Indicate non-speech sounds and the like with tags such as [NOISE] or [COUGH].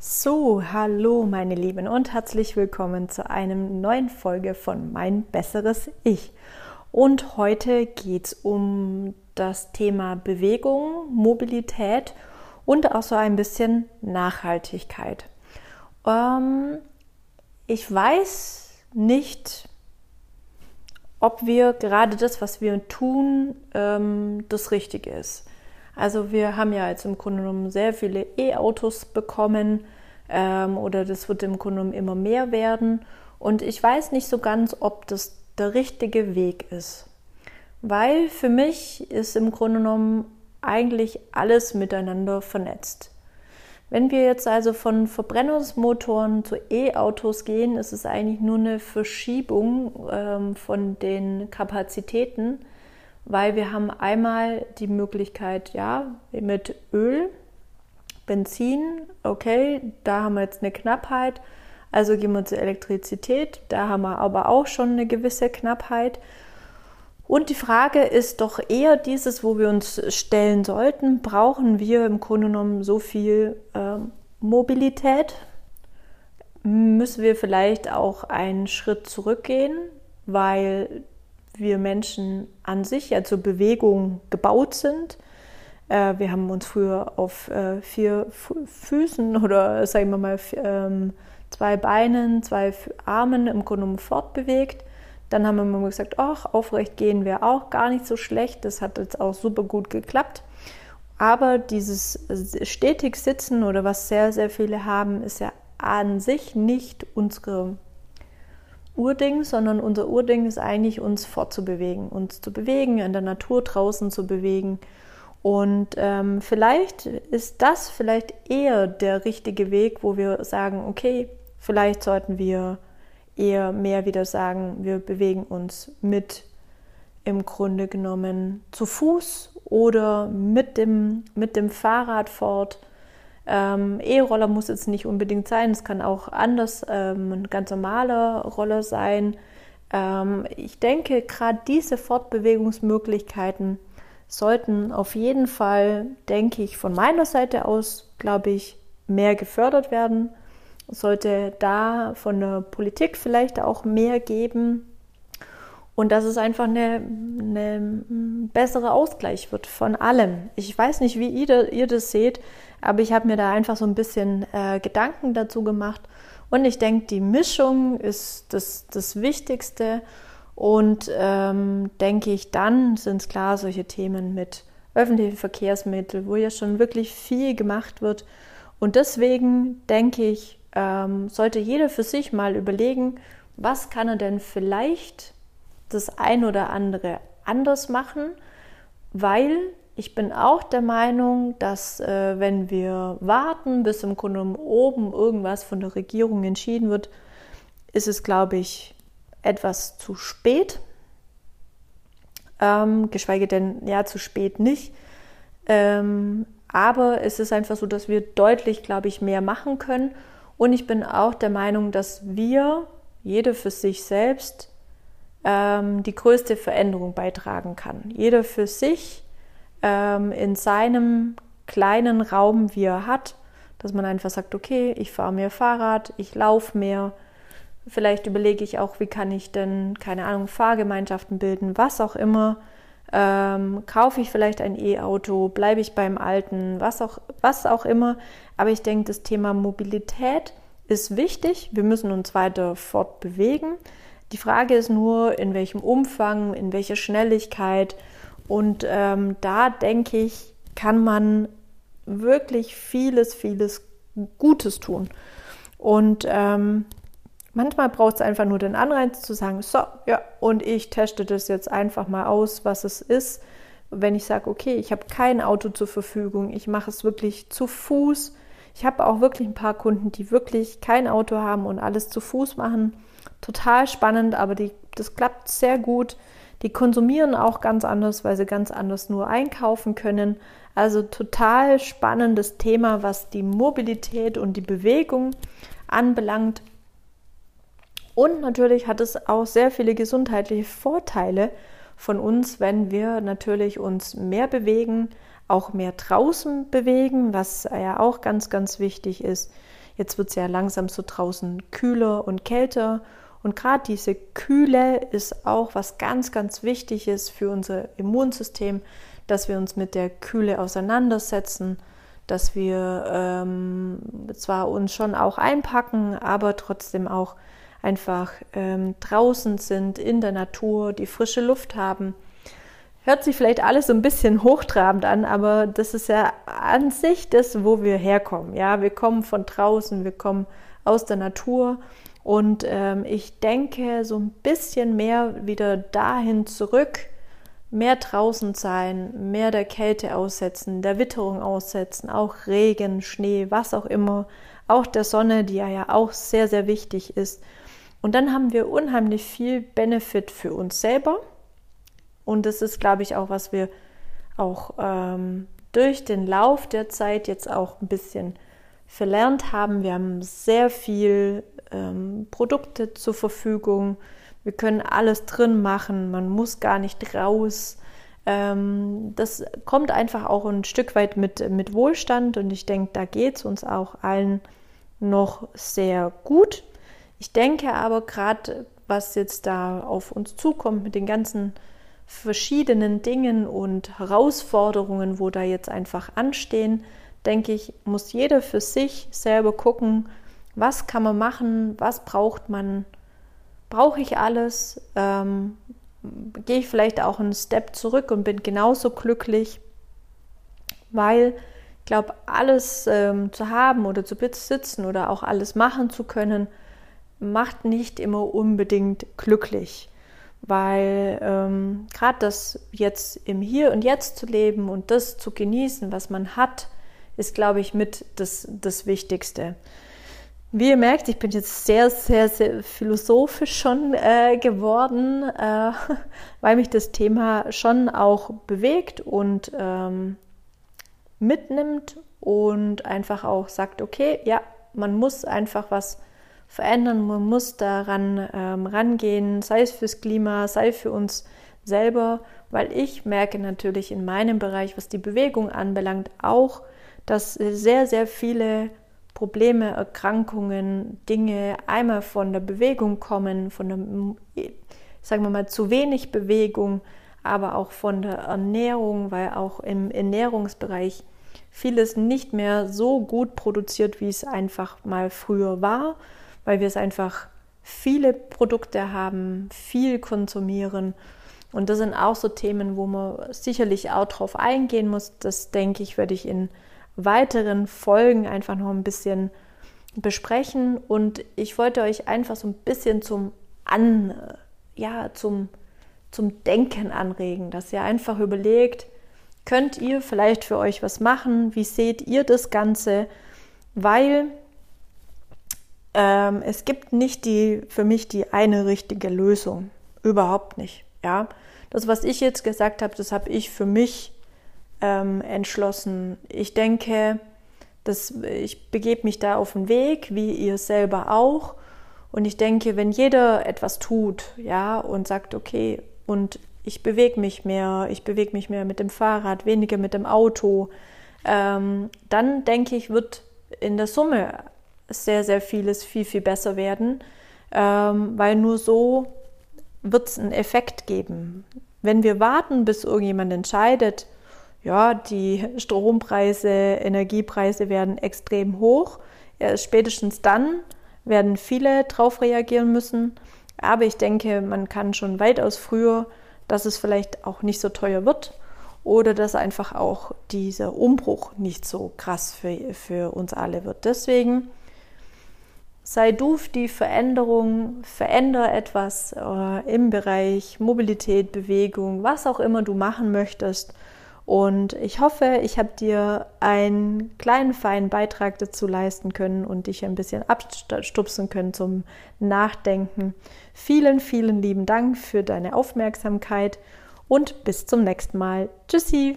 So, hallo meine Lieben und herzlich willkommen zu einer neuen Folge von Mein besseres Ich. Und heute geht es um das Thema Bewegung, Mobilität und auch so ein bisschen Nachhaltigkeit. Ähm, ich weiß nicht, ob wir gerade das, was wir tun, ähm, das Richtige ist. Also wir haben ja jetzt im Grunde genommen sehr viele E-Autos bekommen ähm, oder das wird im Grunde genommen immer mehr werden. Und ich weiß nicht so ganz, ob das der richtige Weg ist. Weil für mich ist im Grunde genommen eigentlich alles miteinander vernetzt. Wenn wir jetzt also von Verbrennungsmotoren zu E-Autos gehen, ist es eigentlich nur eine Verschiebung ähm, von den Kapazitäten weil wir haben einmal die Möglichkeit, ja, mit Öl, Benzin, okay, da haben wir jetzt eine Knappheit, also gehen wir zur Elektrizität, da haben wir aber auch schon eine gewisse Knappheit. Und die Frage ist doch eher dieses, wo wir uns stellen sollten, brauchen wir im Grunde genommen so viel äh, Mobilität? Müssen wir vielleicht auch einen Schritt zurückgehen, weil wir Menschen an sich ja zur Bewegung gebaut sind. Äh, wir haben uns früher auf äh, vier Füßen [LAUGHS] oder sagen wir mal ähm, zwei Beinen, zwei Armen im Grunde genommen fortbewegt. Dann haben wir mal gesagt, ach, aufrecht gehen wäre auch gar nicht so schlecht. Das hat jetzt auch super gut geklappt. Aber dieses stetig Sitzen oder was sehr, sehr viele haben, ist ja an sich nicht unsere Urding, sondern unser Urding ist eigentlich, uns fortzubewegen, uns zu bewegen, in der Natur draußen zu bewegen. Und ähm, vielleicht ist das vielleicht eher der richtige Weg, wo wir sagen, okay, vielleicht sollten wir eher mehr wieder sagen, wir bewegen uns mit im Grunde genommen zu Fuß oder mit dem, mit dem Fahrrad fort ähm, E-Roller muss jetzt nicht unbedingt sein, es kann auch anders ähm, ein ganz normaler Roller sein. Ähm, ich denke, gerade diese Fortbewegungsmöglichkeiten sollten auf jeden Fall, denke ich, von meiner Seite aus, glaube ich, mehr gefördert werden. Sollte da von der Politik vielleicht auch mehr geben. Und dass es einfach eine, eine bessere Ausgleich wird von allem. Ich weiß nicht, wie ihr, ihr das seht. Aber ich habe mir da einfach so ein bisschen äh, Gedanken dazu gemacht. Und ich denke, die Mischung ist das, das Wichtigste. Und ähm, denke ich, dann sind es klar solche Themen mit öffentlichen Verkehrsmitteln, wo ja schon wirklich viel gemacht wird. Und deswegen denke ich, ähm, sollte jeder für sich mal überlegen, was kann er denn vielleicht das ein oder andere anders machen, weil ich bin auch der Meinung, dass äh, wenn wir warten, bis im Grunde oben irgendwas von der Regierung entschieden wird, ist es, glaube ich, etwas zu spät. Ähm, geschweige denn, ja, zu spät nicht. Ähm, aber es ist einfach so, dass wir deutlich, glaube ich, mehr machen können. Und ich bin auch der Meinung, dass wir, jeder für sich selbst, ähm, die größte Veränderung beitragen kann. Jeder für sich ähm, in seinem kleinen Raum, wie er hat, dass man einfach sagt, okay, ich fahre mehr Fahrrad, ich laufe mehr. Vielleicht überlege ich auch, wie kann ich denn, keine Ahnung, Fahrgemeinschaften bilden, was auch immer. Ähm, kaufe ich vielleicht ein E-Auto, bleibe ich beim alten, was auch, was auch immer. Aber ich denke, das Thema Mobilität ist wichtig. Wir müssen uns weiter fortbewegen. Die Frage ist nur, in welchem Umfang, in welcher Schnelligkeit und ähm, da denke ich, kann man wirklich vieles, vieles Gutes tun. Und ähm, manchmal braucht es einfach nur den Anreiz zu sagen, so, ja, und ich teste das jetzt einfach mal aus, was es ist. Wenn ich sage, okay, ich habe kein Auto zur Verfügung, ich mache es wirklich zu Fuß. Ich habe auch wirklich ein paar Kunden, die wirklich kein Auto haben und alles zu Fuß machen. Total spannend, aber die, das klappt sehr gut. Die konsumieren auch ganz anders, weil sie ganz anders nur einkaufen können. Also total spannendes Thema, was die Mobilität und die Bewegung anbelangt. Und natürlich hat es auch sehr viele gesundheitliche Vorteile von uns, wenn wir natürlich uns mehr bewegen, auch mehr draußen bewegen, was ja auch ganz, ganz wichtig ist. Jetzt wird es ja langsam so draußen kühler und kälter. Und gerade diese Kühle ist auch was ganz, ganz Wichtiges für unser Immunsystem, dass wir uns mit der Kühle auseinandersetzen, dass wir ähm, zwar uns schon auch einpacken, aber trotzdem auch einfach ähm, draußen sind, in der Natur, die frische Luft haben. Hört sich vielleicht alles so ein bisschen hochtrabend an, aber das ist ja an sich das, wo wir herkommen. Ja, wir kommen von draußen, wir kommen aus der Natur und ähm, ich denke so ein bisschen mehr wieder dahin zurück, mehr draußen sein, mehr der Kälte aussetzen, der Witterung aussetzen, auch Regen, Schnee, was auch immer, auch der Sonne, die ja, ja auch sehr, sehr wichtig ist. Und dann haben wir unheimlich viel Benefit für uns selber. Und das ist, glaube ich, auch, was wir auch ähm, durch den Lauf der Zeit jetzt auch ein bisschen verlernt haben. Wir haben sehr viel ähm, Produkte zur Verfügung. Wir können alles drin machen. Man muss gar nicht raus. Ähm, das kommt einfach auch ein Stück weit mit, mit Wohlstand und ich denke, da geht es uns auch allen noch sehr gut. Ich denke aber gerade, was jetzt da auf uns zukommt mit den ganzen verschiedenen Dingen und Herausforderungen, wo da jetzt einfach anstehen, denke ich, muss jeder für sich selber gucken, was kann man machen, was braucht man, brauche ich alles, ähm, gehe ich vielleicht auch einen Step zurück und bin genauso glücklich, weil ich glaube, alles ähm, zu haben oder zu besitzen oder auch alles machen zu können, macht nicht immer unbedingt glücklich, weil ähm, gerade das jetzt im Hier und Jetzt zu leben und das zu genießen, was man hat, ist, glaube ich, mit das, das Wichtigste. Wie ihr merkt, ich bin jetzt sehr, sehr, sehr philosophisch schon äh, geworden, äh, [LAUGHS] weil mich das Thema schon auch bewegt und ähm, mitnimmt und einfach auch sagt, okay, ja, man muss einfach was verändern, man muss daran ähm, rangehen, sei es fürs Klima, sei es für uns selber, weil ich merke natürlich in meinem Bereich, was die Bewegung anbelangt, auch, dass sehr, sehr viele Probleme, Erkrankungen, Dinge einmal von der Bewegung kommen, von der, sagen wir mal, zu wenig Bewegung, aber auch von der Ernährung, weil auch im Ernährungsbereich vieles nicht mehr so gut produziert, wie es einfach mal früher war weil wir es einfach viele Produkte haben, viel konsumieren. Und das sind auch so Themen, wo man sicherlich auch drauf eingehen muss. Das denke ich, werde ich in weiteren Folgen einfach noch ein bisschen besprechen. Und ich wollte euch einfach so ein bisschen zum An, ja, zum, zum Denken anregen, dass ihr einfach überlegt, könnt ihr vielleicht für euch was machen? Wie seht ihr das Ganze? Weil ähm, es gibt nicht die, für mich die eine richtige Lösung. Überhaupt nicht. Ja, das, was ich jetzt gesagt habe, das habe ich für mich ähm, entschlossen. Ich denke, dass ich begebe mich da auf den Weg, wie ihr selber auch. Und ich denke, wenn jeder etwas tut, ja, und sagt, okay, und ich bewege mich mehr, ich bewege mich mehr mit dem Fahrrad, weniger mit dem Auto, ähm, dann denke ich, wird in der Summe sehr, sehr vieles viel, viel besser werden, ähm, weil nur so wird es einen Effekt geben. Wenn wir warten, bis irgendjemand entscheidet, ja, die Strompreise, Energiepreise werden extrem hoch, ja, spätestens dann werden viele darauf reagieren müssen. Aber ich denke, man kann schon weitaus früher, dass es vielleicht auch nicht so teuer wird oder dass einfach auch dieser Umbruch nicht so krass für, für uns alle wird. Deswegen sei du die Veränderung, verändere etwas äh, im Bereich Mobilität, Bewegung, was auch immer du machen möchtest. Und ich hoffe, ich habe dir einen kleinen, feinen Beitrag dazu leisten können und dich ein bisschen abstupsen können zum Nachdenken. Vielen, vielen lieben Dank für deine Aufmerksamkeit und bis zum nächsten Mal. Tschüssi!